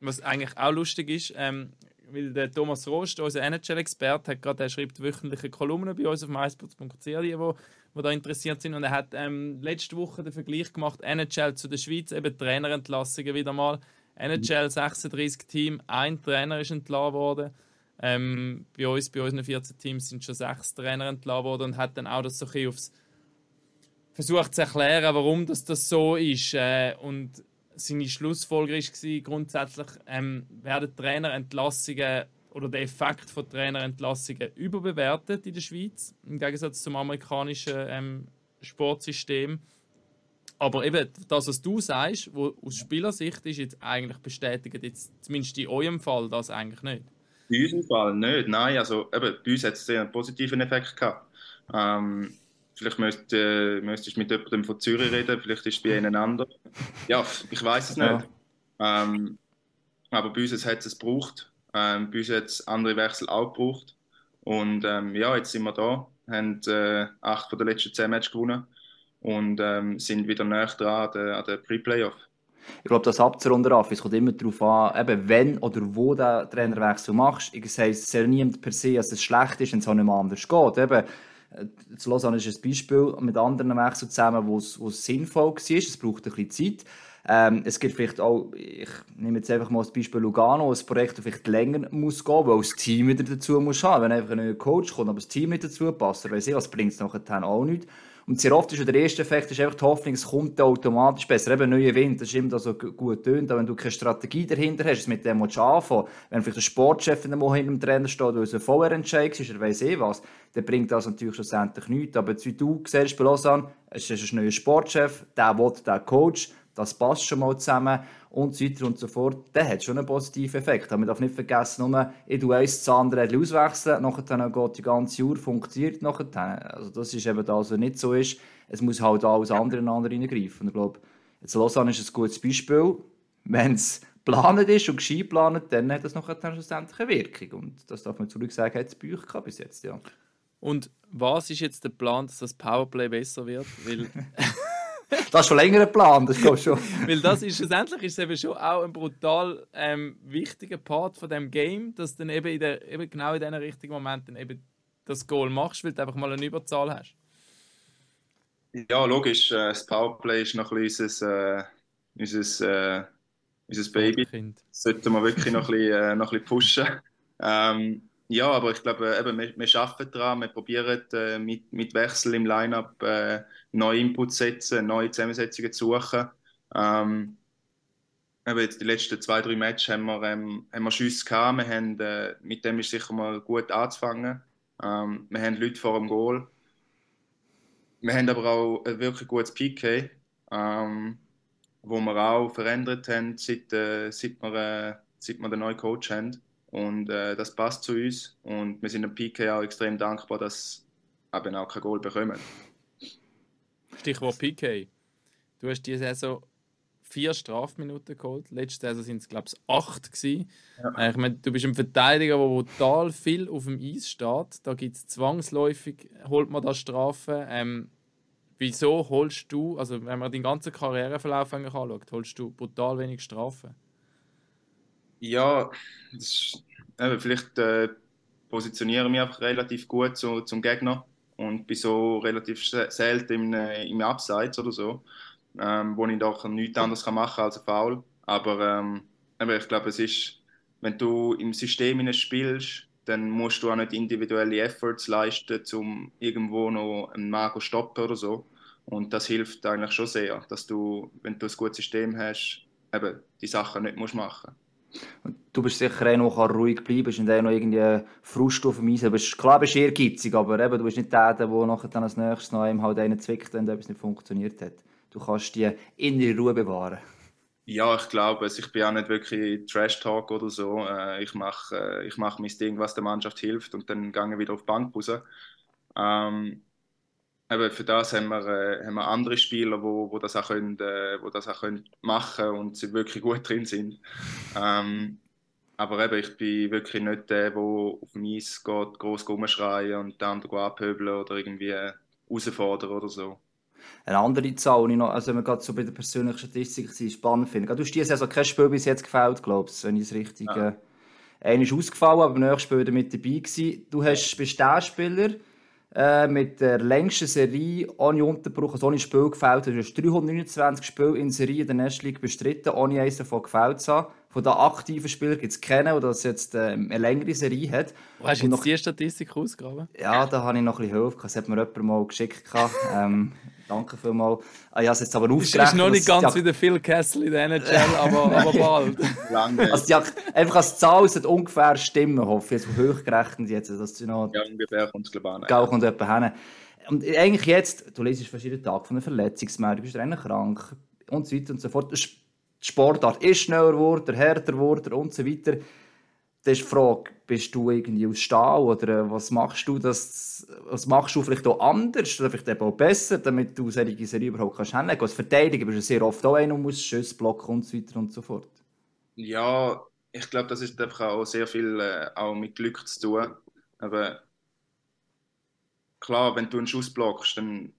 Was eigentlich auch lustig ist, ähm, weil der Thomas Rost, unser NHL-Experte, hat gerade, er schreibt wöchentliche Kolumnen bei uns auf mysports.ch, die, die, da interessiert sind. Und er hat ähm, letzte Woche den Vergleich gemacht, NHL zu der Schweiz, eben Trainerentlassungen wieder mal. NHL 36 Team, ein Trainer ist entlassen worden. Ähm, bei uns, bei unseren 14 Teams sind schon sechs Trainer entlassen worden und hat dann auch das so ein aufs versucht zu erklären, warum das, das so ist. Äh, und seine Schlussfolgerung war grundsätzlich, ähm, werden Trainerentlassungen oder der Effekt von Trainerentlassungen überbewertet in der Schweiz, im Gegensatz zum amerikanischen ähm, Sportsystem. Aber eben das, was du sagst, wo aus Spielersicht ist, jetzt eigentlich bestätigt, jetzt zumindest in eurem Fall, das eigentlich nicht. In unserem Fall nicht, nein. Also eben, bei uns hat es einen positiven Effekt gehabt. Ähm, vielleicht müsst, äh, müsstest du mit jemandem von Zürich reden, vielleicht ist es bei ihnen anders. Ja, ich weiß es nicht. Ja. Ähm, aber bei uns hat es gebraucht. Ähm, bei uns hat es andere Wechsel auch gebraucht. Und ähm, ja, jetzt sind wir da, haben äh, acht von den letzten zehn Matches gewonnen und ähm, sind wieder näher dran an den, den Pre-Playoff. Ich glaube, das abzurunden, es kommt immer darauf an, eben, wenn oder wo den Trainerwechsel machst. Ich sage, es soll niemand per se, dass es schlecht ist, wenn es auch nicht mehr anders geht. Eben, Zu Lausanne ist ein Beispiel mit anderen Wechseln zusammen, wo es sinnvoll war. Es braucht ein bisschen Zeit. Ähm, es gibt vielleicht auch, ich nehme jetzt einfach mal das Beispiel Lugano, ein Projekt, das vielleicht länger muss gehen, weil das Team wieder dazu muss haben. Wenn einfach ein neuer Coach kommt, aber das Team nicht dazu passt, dann weiss ich, was bringt es nachher auch nicht. Und sehr oft ist der erste Effekt ist einfach die Hoffnung, es kommt automatisch besser. Eben neuer Wind, das ist immer so gut tönt, aber wenn du keine Strategie dahinter hast, mit dem musst du anfangen. Wenn vielleicht der Sportchef in hinter dem Trainer steht, weil es ein VR-Entscheid ist, er weiss eh was, dann bringt das natürlich schlussendlich nichts. Aber wie du siehst bei Lausanne, es ist ein neuer Sportchef, der will der Coach, das passt schon mal zusammen und so weiter und so fort, der hat schon einen positiven Effekt. Aber man darf nicht vergessen, nur ich tue eins zu andere auswechseln, nachher geht die ganze Uhr, funktioniert nachher. Also das ist eben das, was nicht so ist. Es muss halt alles andere in andere reingreifen. Und ich glaube, jetzt Lausanne ist ein gutes Beispiel. Wenn es geplant ist und gescheit geplant, dann hat das nachher schlussendlich eine Wirkung. Und das darf man zurück sagen, hat es bei euch bis jetzt, ja. Und was ist jetzt der Plan, dass das Powerplay besser wird? Weil (laughs) (laughs) das ist schon länger ein Plan, das ist schon. Weil das ist schlussendlich ist eben schon auch ein brutal ähm, wichtiger Part von dem Game, dass du dann eben, in der, eben genau in diesen richtigen Momenten eben das Goal machst, weil du einfach mal eine Überzahl hast. Ja, logisch. Äh, das Powerplay ist noch ein bisschen unser, äh, unser, äh, unser Baby. Das sollten wir wirklich noch ein bisschen, äh, noch ein bisschen pushen. Ähm, ja, aber ich glaube, eben, wir, wir arbeiten daran, wir probieren äh, mit, mit Wechsel im Line-Up äh, neue Inputs setzen, neue Zusammensetzungen zu suchen. Ähm, eben jetzt die letzten zwei, drei Matches haben wir, ähm, haben wir Schüsse gehabt. Wir haben, äh, mit dem ist sicher mal gut anzufangen. Ähm, wir haben Leute vor dem Goal. Wir haben aber auch ein wirklich gutes PK, ähm, wo wir auch verändert haben, seit, äh, seit, wir, äh, seit wir den neuen Coach haben. Und äh, das passt zu uns. Und wir sind dem PK auch extrem dankbar, dass eben auch kein Goal bekommen. Stichwort PK. Du hast diese Saison vier Strafminuten geholt. Letzte Saison sind es, glaube ich, acht. Gewesen. Ja. Äh, ich meine, du bist ein Verteidiger, der total viel auf dem Eis steht. Da gibt es zwangsläufig, holt man da Strafen. Ähm, wieso holst du, also wenn man den ganzen Karriereverlauf anschaut, holst du brutal wenig Strafen? Ja, ist, äh, vielleicht äh, positioniere ich mich einfach relativ gut zu, zum Gegner und bin so relativ selten im, äh, im Abseits oder so, ähm, wo ich doch nichts anderes machen kann als ein Foul. Aber ähm, ich glaube, es ist, wenn du im System spielst, dann musst du auch nicht individuelle Efforts leisten, um irgendwo noch einen Mago stoppen oder so. Und das hilft eigentlich schon sehr, dass du, wenn du ein gutes System hast, eben die Sachen nicht musst machen musst. Du bist sicher einer, der ruhig bleiben kann und noch irgendwie Frust auf dem Eis bist. Klar bist du ehrgeizig, aber eben, du bist nicht der, der nachher dann als nächstes noch einem halt einen zwickt, wenn etwas nicht funktioniert hat. Du kannst die innere Ruhe bewahren. Ja, ich glaube, ich bin auch nicht wirklich Trash-Talk oder so. Äh, ich mache äh, ich mach mein Ding, was der Mannschaft hilft und dann gehe ich wieder auf die Bank raus. Ähm, aber für das haben wir, äh, haben wir andere Spieler, wo, wo das auch können, äh, wo das auch können machen und sie wirklich gut drin sind. Ähm, aber eben, ich bin wirklich nicht der, der auf dem Eis geht, groß rumschreien und den anderen abhöbeln oder irgendwie herausfordern oder so. Eine andere Zahl, die ich noch, also wenn wir gerade so bei der persönlichen Statistik spannend finde. Du hast diese Saison kein Spiel bis jetzt gefällt, glaubst du, wenn ich es richtig... Ja. Äh, einer ist ausgefallen, aber beim nächsten Spiel mit dabei gewesen. Du hast, bist der Spieler, äh, mit der längsten Serie ohne Unterbruch, also ohne Spiel gefällt. Du hast 329 Spiele in Serie in der National League bestritten, ohne eins davon gefällt zu haben. Von den aktiven Spielern gibt es keinen, der das jetzt äh, eine längere Serie hat. Hast du noch die Statistik ausgegraben? Ja, da habe ich noch ein bisschen Hilfe. Das hat mir jemand mal geschickt. (laughs) ähm, Danke vielmals. Ah, ja, es jetzt aber aufgerechnet. Es ist noch nicht ganz wie der Phil Kessel in der NHL, aber, (laughs) aber bald. Lange. Also die, einfach als Zahl sollte ungefähr stimmen, hoffe ich. Jetzt hochgerechnet jetzt. Dass du noch, ja, ungefähr kommt es glaube ich Gau kommt jemand hin. Und eigentlich jetzt, du lesest verschiedene Tage von einer Verletzungsmeldung, du bist recht krank und so weiter und so fort. Die Sportart ist schneller geworden, härter geworden und so weiter. Das ist die Frage, bist du irgendwie aus Stahl oder äh, was machst du das, was machst du vielleicht auch anders oder vielleicht auch besser, damit du solche Serie überhaupt kannst handeln. Als Verteidiger bist du sehr oft auch einer und musst Schüsse blocken und so weiter und so fort. Ja, ich glaube, das ist einfach auch sehr viel äh, auch mit Glück zu tun. Aber klar, wenn du einen Schuss blockst, dann,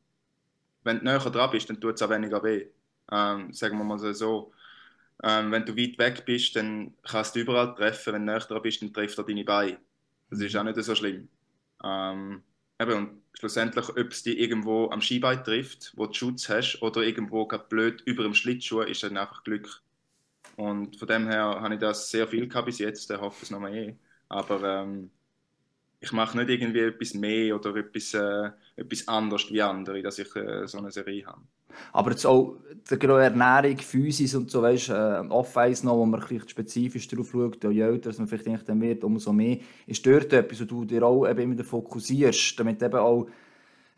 wenn du näher dran bist, dann tut es auch weniger weh. Ähm, sagen wir mal so. Ähm, wenn du weit weg bist, dann kannst du überall treffen. Wenn du näher dran bist, dann trifft er deine Beine. Das ist auch nicht so schlimm. Ähm, eben, und schlussendlich, ob es dich irgendwo am Skibein trifft, wo du Schutz hast, oder irgendwo gerade blöd über dem Schlittschuh, ist dann einfach Glück. Und von dem her habe ich das sehr viel gehabt bis jetzt, ich hoffe es noch mal eh. Aber ähm, ich mache nicht irgendwie etwas mehr oder etwas, äh, etwas anders wie andere, dass ich äh, so eine Serie habe. Aber jetzt auch die Ernährung, Physis und so, weißt du, äh, Off-Ice noch, wo man vielleicht spezifisch darauf schaut, je älter man vielleicht dann wird, umso mehr. Ist dort etwas, wo du dir auch eben immer fokussierst, damit eben auch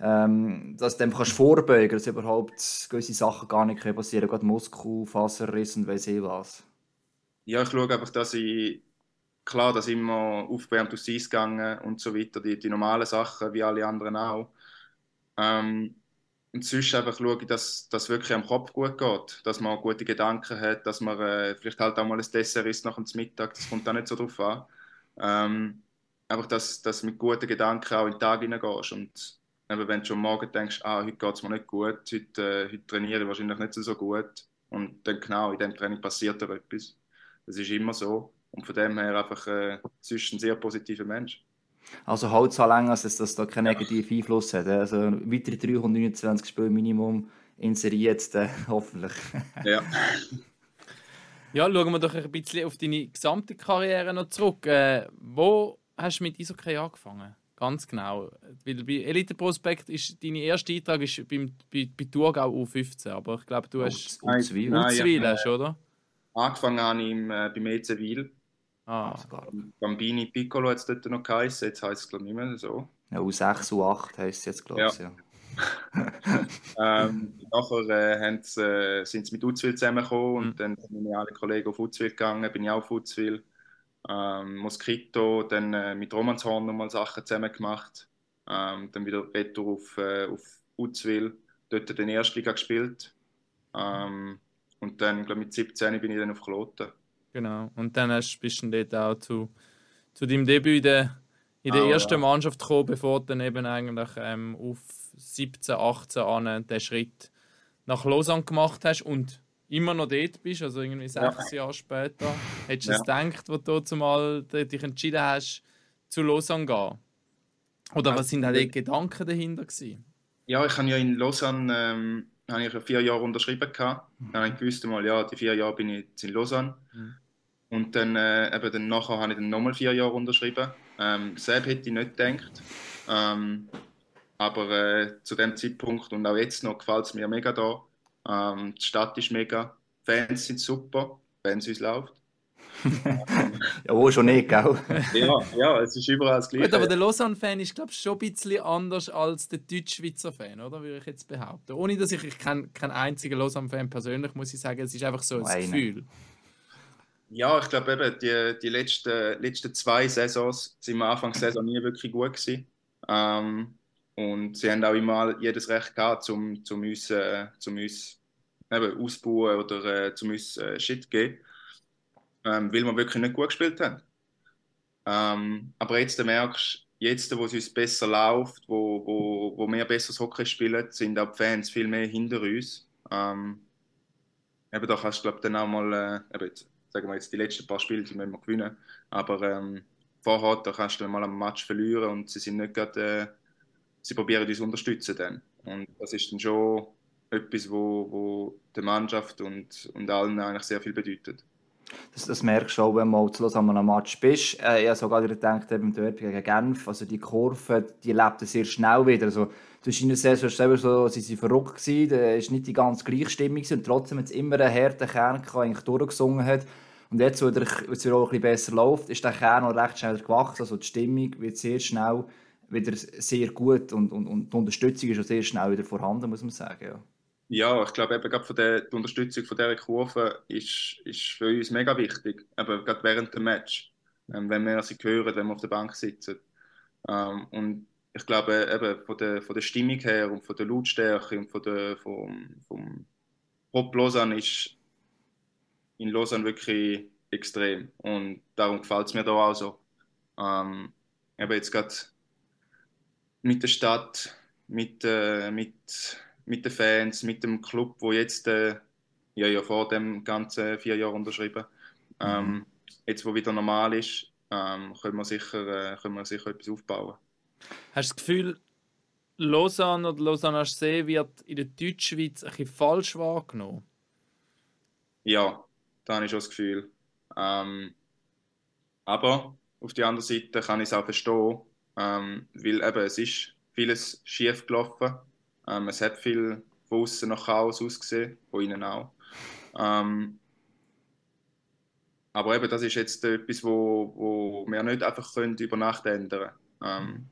ähm, dass du dem kannst vorbeugen dass überhaupt gewisse Sachen gar nicht passieren können, gerade Muskelfaserriss und weiss ich was. Ja, ich schaue einfach, dass ich klar, dass immer aufgewärmt aufs Eis gegangen und so weiter, die, die normalen Sachen, wie alle anderen auch. Ähm, und sonst einfach schaue ich, dass das wirklich am Kopf gut geht, dass man gute Gedanken hat, dass man äh, vielleicht halt auch mal ein Dessert isst nach dem Mittag, das kommt da nicht so drauf an. Ähm, einfach, dass, du mit guten Gedanken auch in den Tag hineingehst und eben, wenn du schon morgen denkst, ah, heute geht es mir nicht gut, heute, äh, heute trainiere ich wahrscheinlich nicht so gut und dann genau, in dem Training passiert da etwas. Das ist immer so. Und von dem her einfach äh, sonst ein sehr positiver Mensch. Also halt so lange, dass das da keinen negativen Einfluss hat. Also weitere 329 Spiele Minimum inseriert, äh, (laughs) hoffentlich. ja. (laughs) Ja, schauen wir doch ein bisschen auf deine gesamte Karriere noch zurück. Äh, wo hast du mit Eishockey angefangen? Ganz genau. Weil bei Elite Prospekt ist dein erster Eintrag ist beim, bei, bei Thurgau U15, aber ich glaube, du hast Uzwil, Uzwil, hast, oder? Angefangen habe ich im, äh, beim EC Wil. Ah. Bambini Piccolo hat es dort noch geheißen, jetzt heisst es glaube ich nicht mehr so. Ja, U6, U8 heisst es jetzt glaube ich, ja. ja. (laughs) ähm, nachher äh, äh, sind sie mit Uzwil zusammengekommen und mhm. dann sind meine alle Kollegen auf Uzwil gegangen, bin ich auch auf Uzwil. Ähm, Mosquito, dann äh, mit Romanshorn nochmal Sachen zusammen gemacht. Ähm, dann wieder retour auf, äh, auf Uzwil, dort den Erstliga gespielt. Ähm, und dann, glaube mit 17 bin ich dann auf Kloten. Genau. Und dann hast, bist du dort auch zu, zu deinem Debüt in der, in der oh, ersten ja. Mannschaft gekommen, bevor du dann eben eigentlich ähm, auf 17, 18 an den Schritt nach Lausanne gemacht hast und immer noch dort bist, also irgendwie sechs ja. Jahre später. Hättest du ja. es gedacht, als du zumal dich entschieden hast, zu Lausanne zu gehen? Oder was sind die Gedanken dahinter gewesen? Ja, ich habe ja in Lausanne ähm, habe ich vier Jahre unterschrieben. Gehabt. Mhm. Dann habe ich gewusst, mal, ja, die vier Jahre bin ich jetzt in Lausanne. Mhm. Und dann, äh, eben dann nachher habe ich dann nochmal vier Jahre unterschrieben. Ähm, selbst hätte ich nicht gedacht. Ähm, aber äh, zu dem Zeitpunkt und auch jetzt noch gefällt es mir mega da. Ähm, die Stadt ist mega, Fans sind super, wenn es uns läuft. Ja, wo schon nicht, gell? ja, ja, es ist überall das Gleiche. Gut, aber der Lausanne-Fan ist, glaube ich, schon ein bisschen anders als der deutsch-schweizer Fan, oder? Würde ich jetzt behaupten. Ohne dass ich, ich kenne keinen einzigen Lausanne-Fan persönlich, muss ich sagen, es ist einfach so ein Gefühl. Ja, ich glaube eben, die, die letzten, letzten zwei Saisons sind wir Anfang der Saison nie wirklich gut gewesen. Ähm, und sie haben auch immer jedes Recht gehabt, um, um uns, äh, um uns eben, ausbauen oder äh, um uns äh, Shit zu geben ähm, weil wir wirklich nicht gut gespielt haben. Ähm, aber jetzt merkst du, jetzt, wo es uns besser läuft, wo, wo, wo wir besseres Hockey spielen, sind auch die Fans viel mehr hinter uns. Ähm, eben da kannst du, glaube dann auch mal, äh, eben jetzt, sagen wir jetzt, die letzten paar Spiele, die müssen wir gewinnen, aber ähm, vorher, da kannst du dann mal einen Match verlieren und sie sind nicht gerade, äh, sie probieren uns unterstützen dann. Und das ist dann schon etwas, wo, wo der Mannschaft und, und allen eigentlich sehr viel bedeutet. Das, das merkst du auch, wenn du zu an einem Match bist. Äh, ich habe sogar gedacht, eben Derby gegen Genf, also die Kurve, die lebt sehr schnell wieder. Also, du in der Saison selber so, sie waren verrückt gewesen, da war nicht die ganz gleiche Stimmung und trotzdem hat es immer einen harten Kern gehabt, eigentlich durchgesungen hat. Und jetzt, wo es wieder auch ein bisschen besser läuft, ist der Kern auch recht schnell gewachsen. Also die Stimmung wird sehr schnell wieder sehr gut und, und, und die Unterstützung ist auch sehr schnell wieder vorhanden, muss man sagen. Ja. Ja, ich glaube, eben gerade von der, die Unterstützung von dieser Kurve ist, ist für uns mega wichtig, eben gerade während dem Match, ähm, wenn wir sie hören, wenn wir auf der Bank sitzen. Ähm, und ich glaube, eben von der, von der Stimmung her und von der Lautstärke und von der, vom, vom Pop Lausanne ist in Lausanne wirklich extrem. Und darum gefällt es mir da auch so. Ähm, eben jetzt gerade mit der Stadt, mit, äh, mit mit den Fans, mit dem Club, wo jetzt äh, ja, ja vor dem ganzen vier Jahren unterschrieben. Ähm, mhm. jetzt, wo wieder normal ist, ähm, können, wir sicher, äh, können wir sicher etwas aufbauen. Hast du das Gefühl, Lausanne oder Lausanne HC wird in der Deutschschweiz ein bisschen falsch wahrgenommen? Ja, da habe ich schon das Gefühl. Ähm, aber auf der anderen Seite kann ich es auch verstehen, ähm, weil eben es ist vieles schief gelaufen. Ähm, es hat viel von außen nach Chaos ausgesehen, von innen auch. Ähm, aber eben, das ist jetzt etwas, wo, wo wir nicht einfach können über Nacht ändern können. Ähm,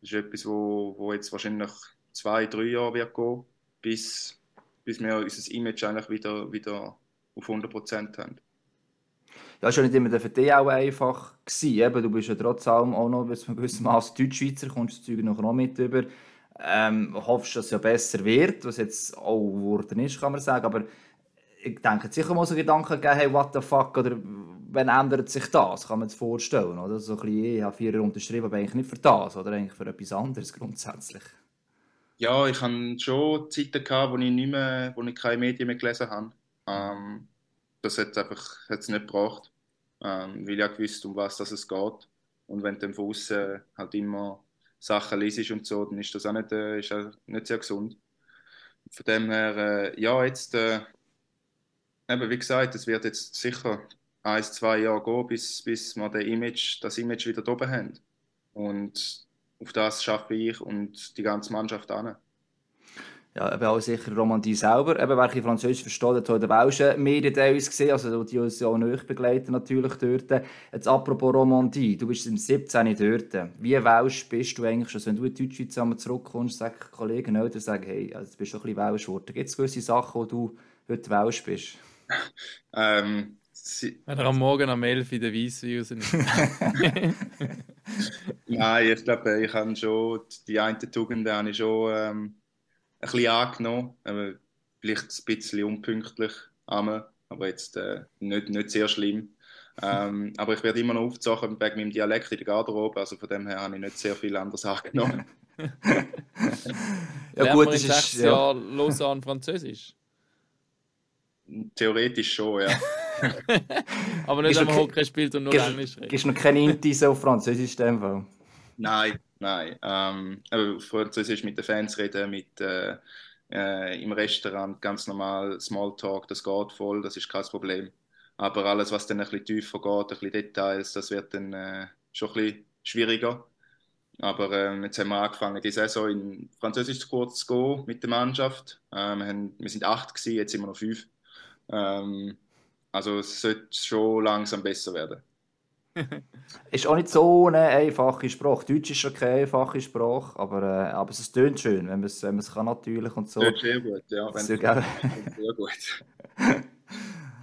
das ist etwas, wo, wo jetzt wahrscheinlich zwei, drei Jahre wird gehen, bis, bis wir unser Image eigentlich wieder, wieder auf 100% haben. Ja, ist ja nicht immer für dich auch einfach du bist ja trotzdem auch noch bis zu gewissem Maß Deutschschweizer, kommst das Zeug noch mit über. Ähm, hoffst, dass es ja besser wird, was jetzt auch geworden ist, kann man sagen. Aber ich denke, sicher mal so Gedanken gegeben, hey, what the fuck, oder wann ändert sich das? Kann man sich vorstellen, oder? So ein bisschen, ich habe vier unterschrieben, aber eigentlich nicht für das, oder eigentlich für etwas anderes grundsätzlich. Ja, ich hatte schon Zeiten, gehabt, wo ich, nicht mehr, wo ich keine Medien mehr gelesen habe. Ähm, das hat es einfach hat's nicht gebracht, ähm, weil ich auch gewusst, um was es geht. Und wenn du von außen halt immer Sachen liest und so, dann ist das auch nicht, äh, ist auch nicht sehr gesund. Von dem her, äh, ja, jetzt, äh, eben wie gesagt, es wird jetzt sicher ein, zwei Jahre gehen, bis, bis wir das Image, das Image wieder oben haben. Und auf das schaffe ich und die ganze Mannschaft an. Ja, eben auch sicher Romandie selber. Eben, wer Französisch versteht, hat heute auch schon Medienteils gesehen, also die uns ja auch nicht begleiten natürlich dort. Jetzt apropos Romandie, du bist im 17 dort. Wie Welsch bist du eigentlich schon? Wenn du in Deutschschweiz einmal zurückkommst, sagen Kollegen Eltern, sagen, hey, also, du bist doch ein bisschen Welsch geworden. Gibt es gewisse Sachen, wo du heute Welsch bist? (laughs) ähm, Sie Wenn er am Morgen am 11 in der Weisswein rausnimmt. (laughs) Nein, ich glaube, ich habe schon die einen Tugenden habe ich schon ähm, ein bisschen angenommen. Aber vielleicht ein bisschen unpünktlich, aber jetzt äh, nicht, nicht sehr schlimm. Ähm, (laughs) aber ich werde immer noch aufgezogen wegen meinem Dialekt in der Garderobe, also von dem her habe ich nicht sehr viel anderes angenommen. (laughs) ja, gut, das ist ja Lausanne Französisch. Theoretisch schon, ja. (laughs) Aber nicht, wenn man Hockey spielt und nur Englisch redet. Gibst du noch keine Intis auf Französisch in dem Fall? Nein, nein. Ähm, aber Französisch mit den Fans reden, mit, äh, äh, im Restaurant ganz normal Smalltalk, das geht voll, das ist kein Problem. Aber alles, was dann ein bisschen tiefer geht, ein bisschen Details, das wird dann äh, schon ein bisschen schwieriger. Aber ähm, jetzt haben wir angefangen, die Saison in Französisch kurz zu gehen mit der Mannschaft. Ähm, wir, haben, wir sind acht gewesen, jetzt sind wir noch fünf. Ähm, also es sollte schon langsam besser werden. Ist auch nicht so eine einfache Sprache. Deutsch ist schon keine einfache Sprache, aber, äh, aber es tönt schön, wenn man es, wenn kann natürlich und so. Tönt sehr gut, ja. Wenn sehr, (laughs) sehr gut. (laughs)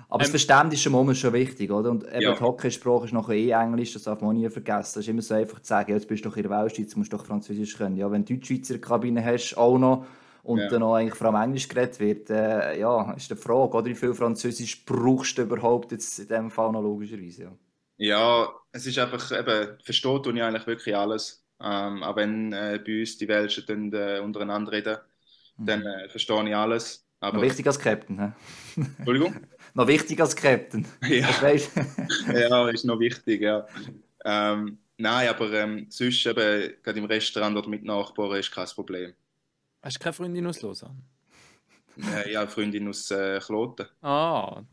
aber das ähm, Verständnis ist schon wichtig, oder? Und eben ja. die Hockeysprache ist nachher eh Englisch, das darf man nie vergessen. Es ist immer so einfach zu sagen, jetzt bist du doch in der Weltschweiz, musst du doch Französisch können. Ja, wenn du Deutschschweizer Kabine hast, auch noch, und ja. dann auch eigentlich vor allem Englisch geredet wird, äh, ja, ist die Frage, oder wie viel Französisch brauchst du überhaupt jetzt in dem Fall noch logischerweise? Ja, ja es ist einfach, eben, versteht ich eigentlich wirklich alles. Ähm, auch wenn äh, bei uns die Welschen dann äh, untereinander reden, mhm. dann äh, verstehe ich alles. Aber... Noch wichtig als Captain, hä? Entschuldigung? (laughs) noch wichtig als Captain. (laughs) Ja, (laughs) ja ist noch wichtig, ja. Ähm, nein, aber ähm, sonst eben, gerade im Restaurant oder mit Nachbarn ist kein Problem. Hast du keine Freundin aus Lausanne? Äh, ja, eine Freundin aus äh, Kloten. Ah,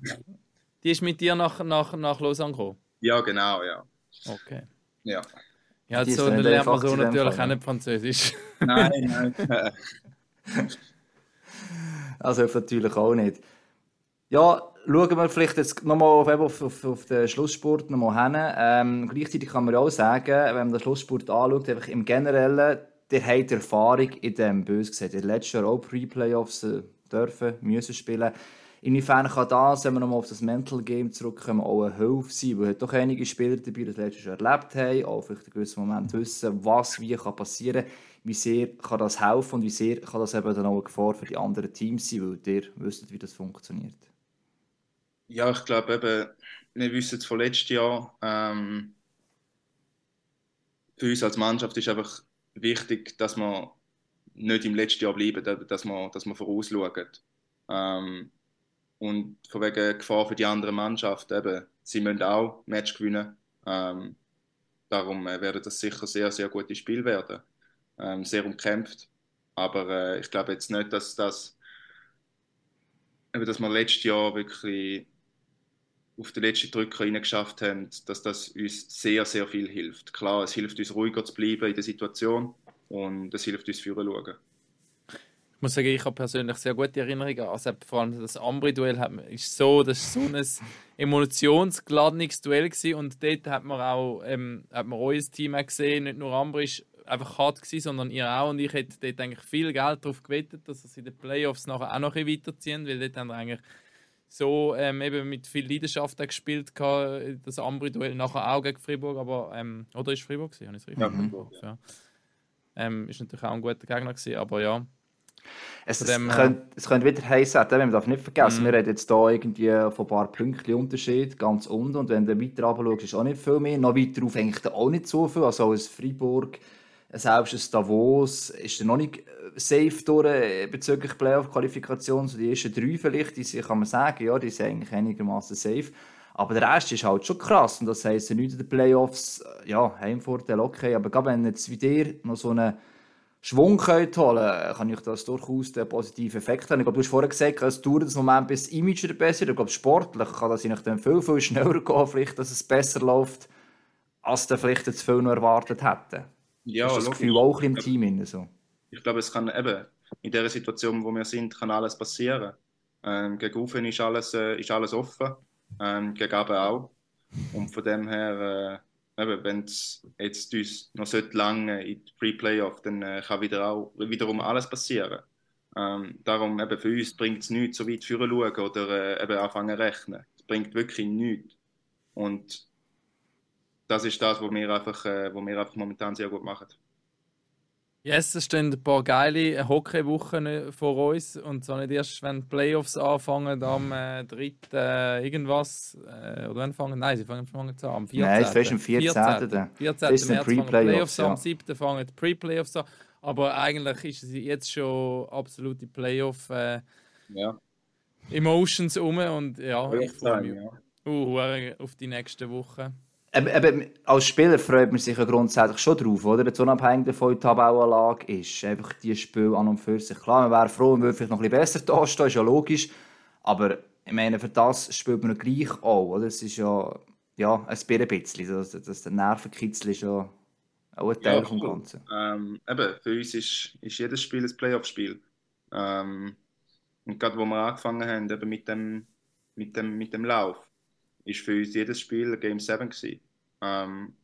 die ist mit dir nach, nach, nach Lausanne gekommen? Ja, genau, ja. Okay. Ja. Ja, so, dann lernt man so natürlich auch nicht Französisch. (laughs) Nein, nein. (laughs) also natürlich auch nicht. Ja, schauen wir vielleicht jetzt nochmal auf, auf, auf, auf den Schlusssport nochmal hin. Ähm, gleichzeitig kann man auch sagen, wenn man den Schlusssport anschaut, einfach im Generellen, der hat Erfahrung in dem bös gesagt. Der letzte Jahr auch Pre-Playoffs äh, dürfen, müssen spielen. Inwiefern kann das, wenn wir nochmal auf das Mental Game zurückkommen, auch eine Hilfe sein? Weil doch einige Spieler dabei das letztes Jahr erlebt haben, auch vielleicht in gewissen Moment wissen, was wie kann passieren kann. Wie sehr kann das helfen und wie sehr kann das eben dann auch eine Gefahr für die anderen Teams sein, weil ihr wisst, wie das funktioniert? Ja, ich glaube eben, wir wissen es von letztem Jahr, ähm, für uns als Mannschaft ist einfach wichtig, dass wir nicht im letzten Jahr bleiben, dass wir, dass wir vorausschauen. Ähm, und von wegen Gefahr für die anderen Mannschaften, eben, sie müssen auch Match gewinnen. Ähm, darum äh, werden das sicher sehr, sehr gute Spiele werden. Ähm, sehr umkämpft. Aber äh, ich glaube jetzt nicht, dass das, dass wir letztes Jahr wirklich auf den letzten Drücker reingeschafft haben, dass das uns sehr, sehr viel hilft. Klar, es hilft uns ruhiger zu bleiben in der Situation und es hilft uns führen schauen. Ich muss sagen, ich habe persönlich sehr gute Erinnerungen. Also vor allem das Ambri-Duell ist so, das so ein (laughs) emotionsgeladenes Duell gewesen. und dort hat man auch ähm, hat man euer Team gesehen. Nicht nur Ambri war einfach hart gewesen, sondern ihr auch und ich hätte dort eigentlich viel Geld darauf gewettet, dass sie in den Playoffs nachher auch noch ein weiterziehen, weil dort haben wir eigentlich so ähm, eben mit viel Leidenschaft gespielt, das Ambri-Duell nachher auch gegen Fribourg, aber ähm, oder ist Fribourg gewesen? Habe ich ja, Fribourg. Ja. Ähm, ist natürlich auch ein guter Gegner gewesen, aber ja. Es, es, könnte, es könnte wieder heißen, man darf nicht vergessen, mm. wir reden jetzt hier irgendwie von ein paar Pünktchen Unterschied, ganz unten, und wenn du weiter runter schaust, ist auch nicht viel mehr, noch weiter auf eigentlich auch nicht so viel, also als Freiburg, selbst ein Davos ist noch nicht safe durch äh, bezüglich Playoff-Qualifikation. So die ersten drei vielleicht, die kann man sagen, ja, die sind eigentlich einigermaßen safe. Aber der Rest ist halt schon krass. Und das heisst, nicht in den Playoffs, äh, ja, Heimvorteil okay. Aber gerade wenn jetzt wie dir noch so einen Schwung könnt holen kann ich das durchaus den positiven Effekt haben. Ich glaube, du hast vorhin gesagt, es dauert einen Moment, bis das Image besser wird. Ich glaube, sportlich kann das dann viel, viel (laughs) schneller gehen, vielleicht, dass es besser läuft, als du vielleicht jetzt viel noch erwartet hätten. Ja, das Gefühl auch im Team? So? ich glaube, es kann eben in der Situation, wo wir sind, kann alles passieren. Ähm, gegen Ufen ist alles, äh, ist alles offen, ähm, gegen Abend auch. Und von dem her, äh, wenn es jetzt uns noch so lange in die Pre-Playoff, dann äh, kann wieder auch, wiederum alles passieren. Ähm, darum eben für uns bringt es nichts, so weit führen schauen oder äh, eben anfangen zu rechnen. Es bringt wirklich nichts. Und das ist das, was wir einfach, äh, was wir einfach momentan sehr gut machen. Yes, es stehen ein paar geile Hockeywochen vor uns. Und zwar nicht erst, wenn die Playoffs anfangen, am äh, 3. Äh, irgendwas. Äh, oder wann fangen? Nein, sie fangen, fangen an, am 14. Nein, es ist am 14. 14. 14. März fangen die Playoffs an, am 7. fangen die Pre-Playoffs an. Aber eigentlich ist es jetzt schon absolute Playoff äh, ja. Emotions um. Und ja, ich freue mich ja. uh, auf die nächsten Wochen. Eben, als Spieler freut man sich ja grundsätzlich schon drauf, oder? Jetzt unabhängig davon, die Tabellenlage ist. Einfach die Spiel an und für sich. Klar, man wäre froh, man würde vielleicht noch ein bisschen besser dastehen, ist ja logisch. Aber ich meine, für das spielt man gleich auch, oder? Es ist ja, ja ein bisschen. Das, das, der Nervenkitzel ist ja auch ein Teil ja, vom Ganzen. Ähm, eben, für uns ist, ist jedes Spiel ein Playoff-Spiel. Ähm, und gerade wo wir angefangen haben, eben mit dem, mit dem, mit dem Lauf, ist für uns jedes Spiel Game 7 gewesen. Ähm,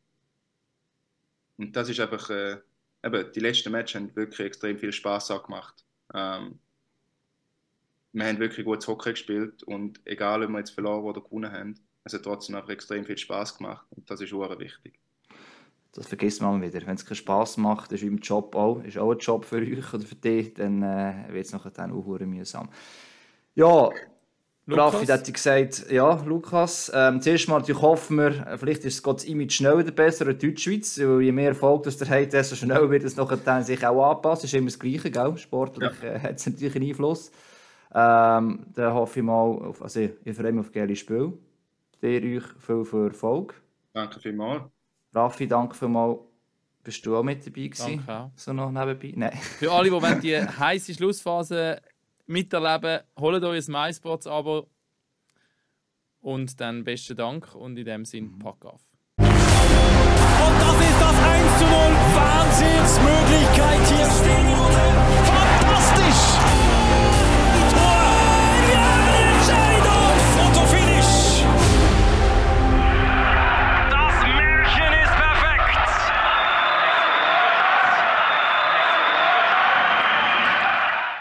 und das ist einfach, äh, eben, die letzten Matches haben wirklich extrem viel Spaß gemacht. Ähm, wir haben wirklich gutes Hockey gespielt und egal, ob wir jetzt verloren oder gewonnen haben, es hat trotzdem einfach extrem viel Spaß gemacht und das ist auch wichtig. Das vergisst man wieder. Wenn es keinen Spaß macht, ist im Job auch, ist auch ein Job für euch oder für dich, dann äh, wird es nachher dann auch mühsam. Ja, Raffi hat gesagt, ja, Lukas, ähm, zuerst mal natürlich hoffen wir, äh, vielleicht ist das Image schneller besser in Deutschschweiz, weil je mehr Erfolg das der hat, desto schneller wird es nachher dann sich auch anpassen. Das ist immer das Gleiche, gell? Sportlich ja. äh, hat es natürlich einen Einfluss. Ähm, dann hoffe ich mal, auf, also ich freue mich auf geile Spiel. Dir euch viel, viel Erfolg. Danke vielmals. Raffi, danke vielmals. Bist du auch mit dabei gewesen? Danke auch. So noch nebenbei? Nein. Für alle, die die (laughs) heiße Schlussphase miterleben. Holt euch ein MySpots-Abo. Und dann besten Dank und in dem Sinn, mhm. pack auf. Und das ist das 1 zu 0. Wahnsinnsmöglichkeit hier. stehen.